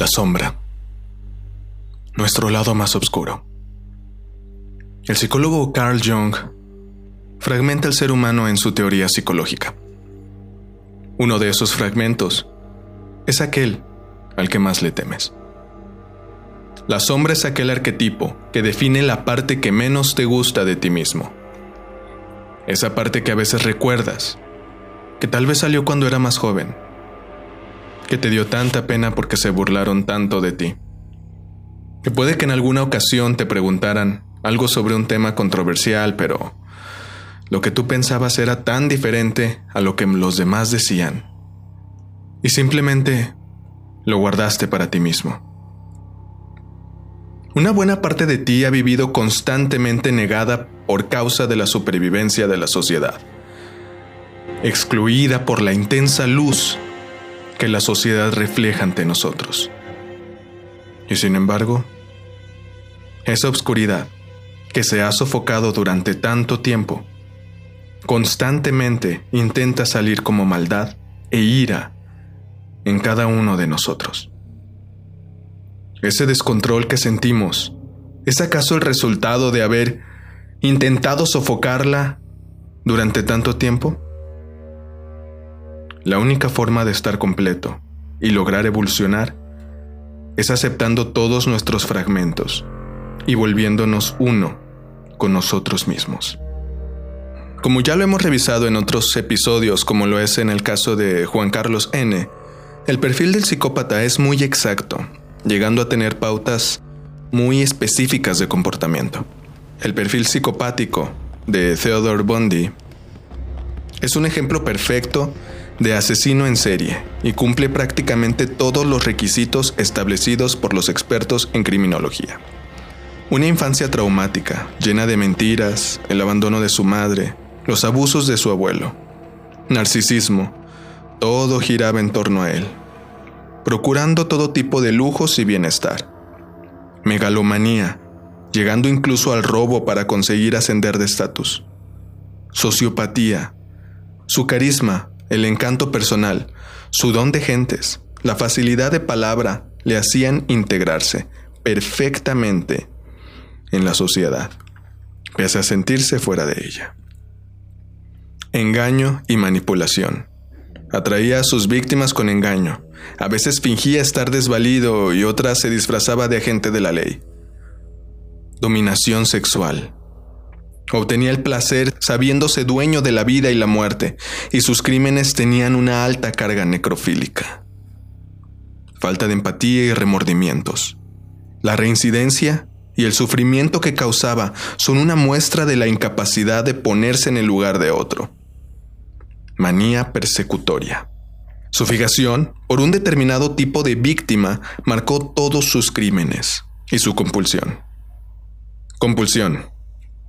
La sombra. Nuestro lado más oscuro. El psicólogo Carl Jung fragmenta el ser humano en su teoría psicológica. Uno de esos fragmentos es aquel al que más le temes. La sombra es aquel arquetipo que define la parte que menos te gusta de ti mismo. Esa parte que a veces recuerdas, que tal vez salió cuando era más joven, que te dio tanta pena porque se burlaron tanto de ti. Que puede que en alguna ocasión te preguntaran algo sobre un tema controversial, pero lo que tú pensabas era tan diferente a lo que los demás decían. Y simplemente lo guardaste para ti mismo. Una buena parte de ti ha vivido constantemente negada por causa de la supervivencia de la sociedad, excluida por la intensa luz que la sociedad refleja ante nosotros. Y sin embargo, esa oscuridad que se ha sofocado durante tanto tiempo, constantemente intenta salir como maldad e ira en cada uno de nosotros. Ese descontrol que sentimos, ¿es acaso el resultado de haber intentado sofocarla durante tanto tiempo? La única forma de estar completo y lograr evolucionar es aceptando todos nuestros fragmentos y volviéndonos uno con nosotros mismos. Como ya lo hemos revisado en otros episodios, como lo es en el caso de Juan Carlos N., el perfil del psicópata es muy exacto, llegando a tener pautas muy específicas de comportamiento. El perfil psicopático de Theodore Bundy es un ejemplo perfecto de asesino en serie y cumple prácticamente todos los requisitos establecidos por los expertos en criminología. Una infancia traumática, llena de mentiras, el abandono de su madre, los abusos de su abuelo, narcisismo, todo giraba en torno a él, procurando todo tipo de lujos y bienestar. Megalomanía, llegando incluso al robo para conseguir ascender de estatus. Sociopatía, su carisma el encanto personal, su don de gentes, la facilidad de palabra le hacían integrarse perfectamente en la sociedad, pese a sentirse fuera de ella. Engaño y manipulación. Atraía a sus víctimas con engaño. A veces fingía estar desvalido y otras se disfrazaba de agente de la ley. Dominación sexual. Obtenía el placer sabiéndose dueño de la vida y la muerte, y sus crímenes tenían una alta carga necrofílica. Falta de empatía y remordimientos. La reincidencia y el sufrimiento que causaba son una muestra de la incapacidad de ponerse en el lugar de otro. Manía persecutoria. Su fijación por un determinado tipo de víctima marcó todos sus crímenes y su compulsión. Compulsión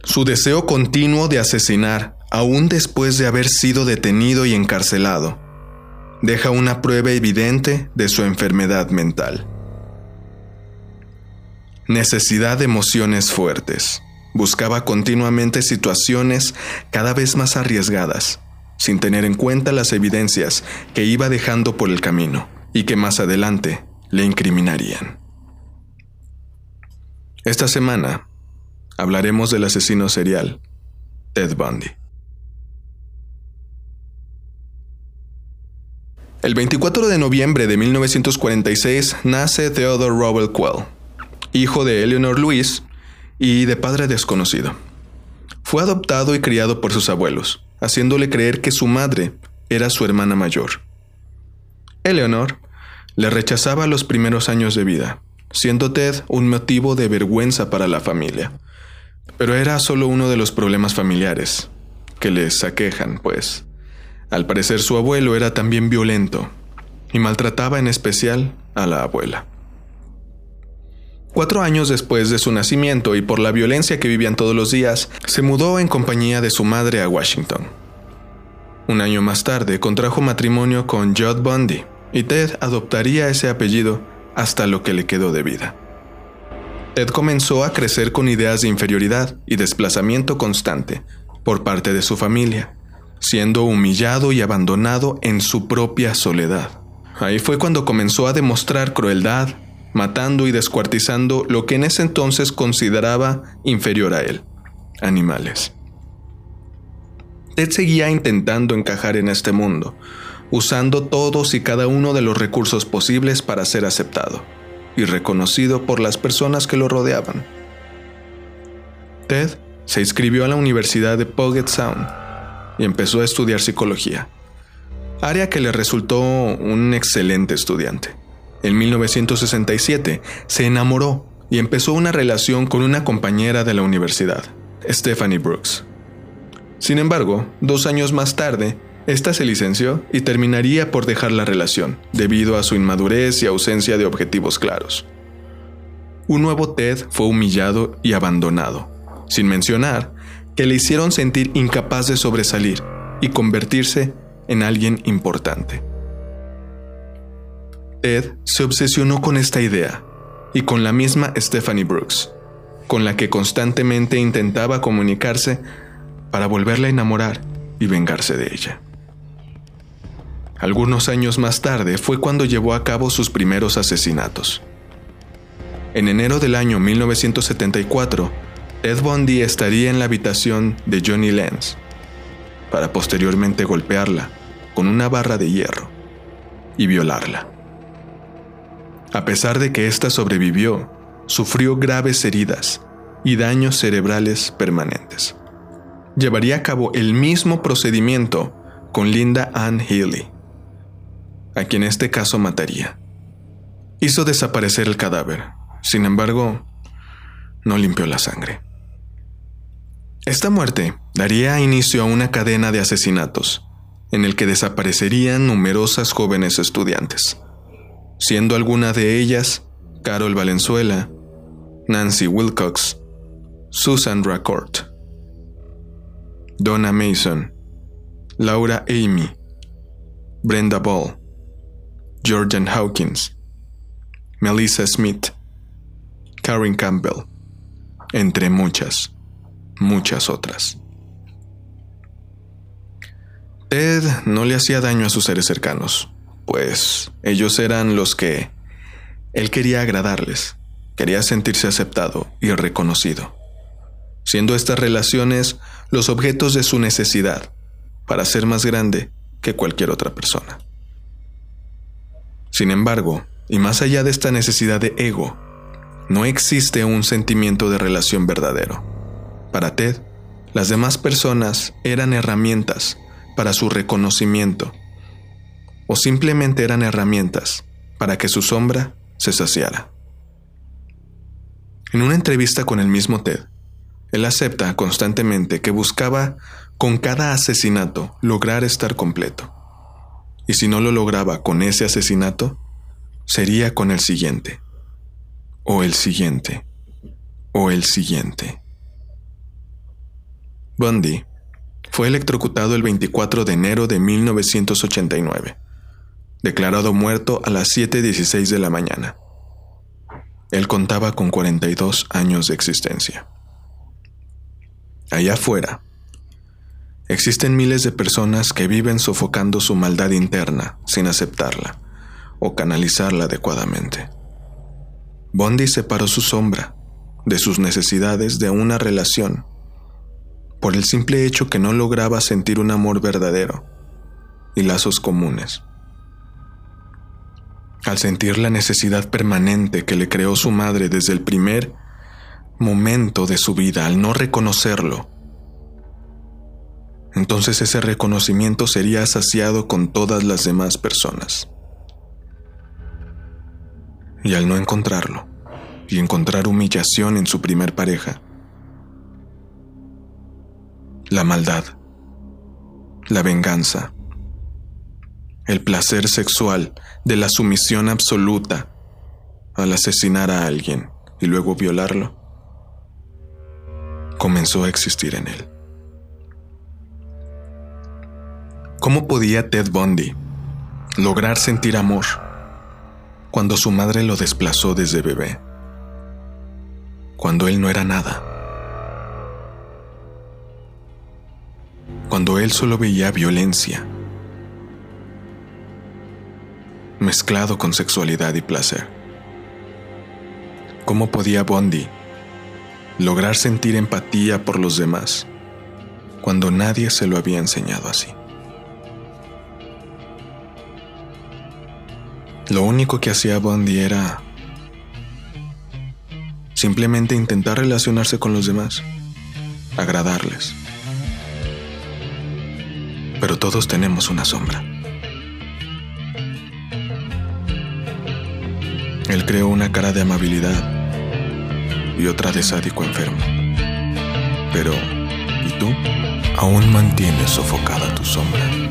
su deseo continuo de asesinar, aún después de haber sido detenido y encarcelado, deja una prueba evidente de su enfermedad mental. Necesidad de emociones fuertes. Buscaba continuamente situaciones cada vez más arriesgadas, sin tener en cuenta las evidencias que iba dejando por el camino y que más adelante le incriminarían. Esta semana hablaremos del asesino serial, Ted Bundy. El 24 de noviembre de 1946 nace Theodore Rowell Quell, hijo de Eleanor Louise y de padre desconocido. Fue adoptado y criado por sus abuelos, haciéndole creer que su madre era su hermana mayor. Eleanor le rechazaba los primeros años de vida, siendo Ted un motivo de vergüenza para la familia, pero era solo uno de los problemas familiares que les aquejan, pues. Al parecer su abuelo era también violento y maltrataba en especial a la abuela. Cuatro años después de su nacimiento y por la violencia que vivían todos los días, se mudó en compañía de su madre a Washington. Un año más tarde contrajo matrimonio con Judd Bundy y Ted adoptaría ese apellido hasta lo que le quedó de vida. Ted comenzó a crecer con ideas de inferioridad y desplazamiento constante por parte de su familia, siendo humillado y abandonado en su propia soledad. Ahí fue cuando comenzó a demostrar crueldad, matando y descuartizando lo que en ese entonces consideraba inferior a él, animales. Ted seguía intentando encajar en este mundo, usando todos y cada uno de los recursos posibles para ser aceptado y reconocido por las personas que lo rodeaban. Ted se inscribió a la Universidad de Puget Sound y empezó a estudiar psicología, área que le resultó un excelente estudiante. En 1967 se enamoró y empezó una relación con una compañera de la universidad, Stephanie Brooks. Sin embargo, dos años más tarde, esta se licenció y terminaría por dejar la relación, debido a su inmadurez y ausencia de objetivos claros. Un nuevo Ted fue humillado y abandonado, sin mencionar que le hicieron sentir incapaz de sobresalir y convertirse en alguien importante. Ted se obsesionó con esta idea y con la misma Stephanie Brooks, con la que constantemente intentaba comunicarse para volverla a enamorar y vengarse de ella. Algunos años más tarde fue cuando llevó a cabo sus primeros asesinatos. En enero del año 1974, Ted Bundy estaría en la habitación de Johnny Lenz para posteriormente golpearla con una barra de hierro y violarla. A pesar de que ésta sobrevivió, sufrió graves heridas y daños cerebrales permanentes. Llevaría a cabo el mismo procedimiento con Linda Ann Healy, a quien este caso mataría. Hizo desaparecer el cadáver, sin embargo, no limpió la sangre. Esta muerte daría inicio a una cadena de asesinatos, en el que desaparecerían numerosas jóvenes estudiantes siendo alguna de ellas Carol Valenzuela, Nancy Wilcox, Susan Racourt, Donna Mason, Laura Amy, Brenda Ball, Georgian Hawkins, Melissa Smith, Karen Campbell, entre muchas, muchas otras. Ted no le hacía daño a sus seres cercanos pues ellos eran los que él quería agradarles, quería sentirse aceptado y reconocido, siendo estas relaciones los objetos de su necesidad para ser más grande que cualquier otra persona. Sin embargo, y más allá de esta necesidad de ego, no existe un sentimiento de relación verdadero. Para Ted, las demás personas eran herramientas para su reconocimiento o simplemente eran herramientas para que su sombra se saciara. En una entrevista con el mismo Ted, él acepta constantemente que buscaba con cada asesinato lograr estar completo. Y si no lo lograba con ese asesinato, sería con el siguiente, o el siguiente, o el siguiente. Bundy fue electrocutado el 24 de enero de 1989 declarado muerto a las 7.16 de la mañana. Él contaba con 42 años de existencia. Allá afuera, existen miles de personas que viven sofocando su maldad interna sin aceptarla o canalizarla adecuadamente. Bondi separó su sombra de sus necesidades de una relación por el simple hecho que no lograba sentir un amor verdadero y lazos comunes al sentir la necesidad permanente que le creó su madre desde el primer momento de su vida, al no reconocerlo, entonces ese reconocimiento sería saciado con todas las demás personas. Y al no encontrarlo, y encontrar humillación en su primer pareja, la maldad, la venganza, el placer sexual de la sumisión absoluta al asesinar a alguien y luego violarlo, comenzó a existir en él. ¿Cómo podía Ted Bundy lograr sentir amor cuando su madre lo desplazó desde bebé? Cuando él no era nada. Cuando él solo veía violencia mezclado con sexualidad y placer. ¿Cómo podía Bondi lograr sentir empatía por los demás cuando nadie se lo había enseñado así? Lo único que hacía Bondi era simplemente intentar relacionarse con los demás, agradarles. Pero todos tenemos una sombra. Él creó una cara de amabilidad y otra de sádico enfermo. Pero, ¿y tú? Aún mantienes sofocada tu sombra.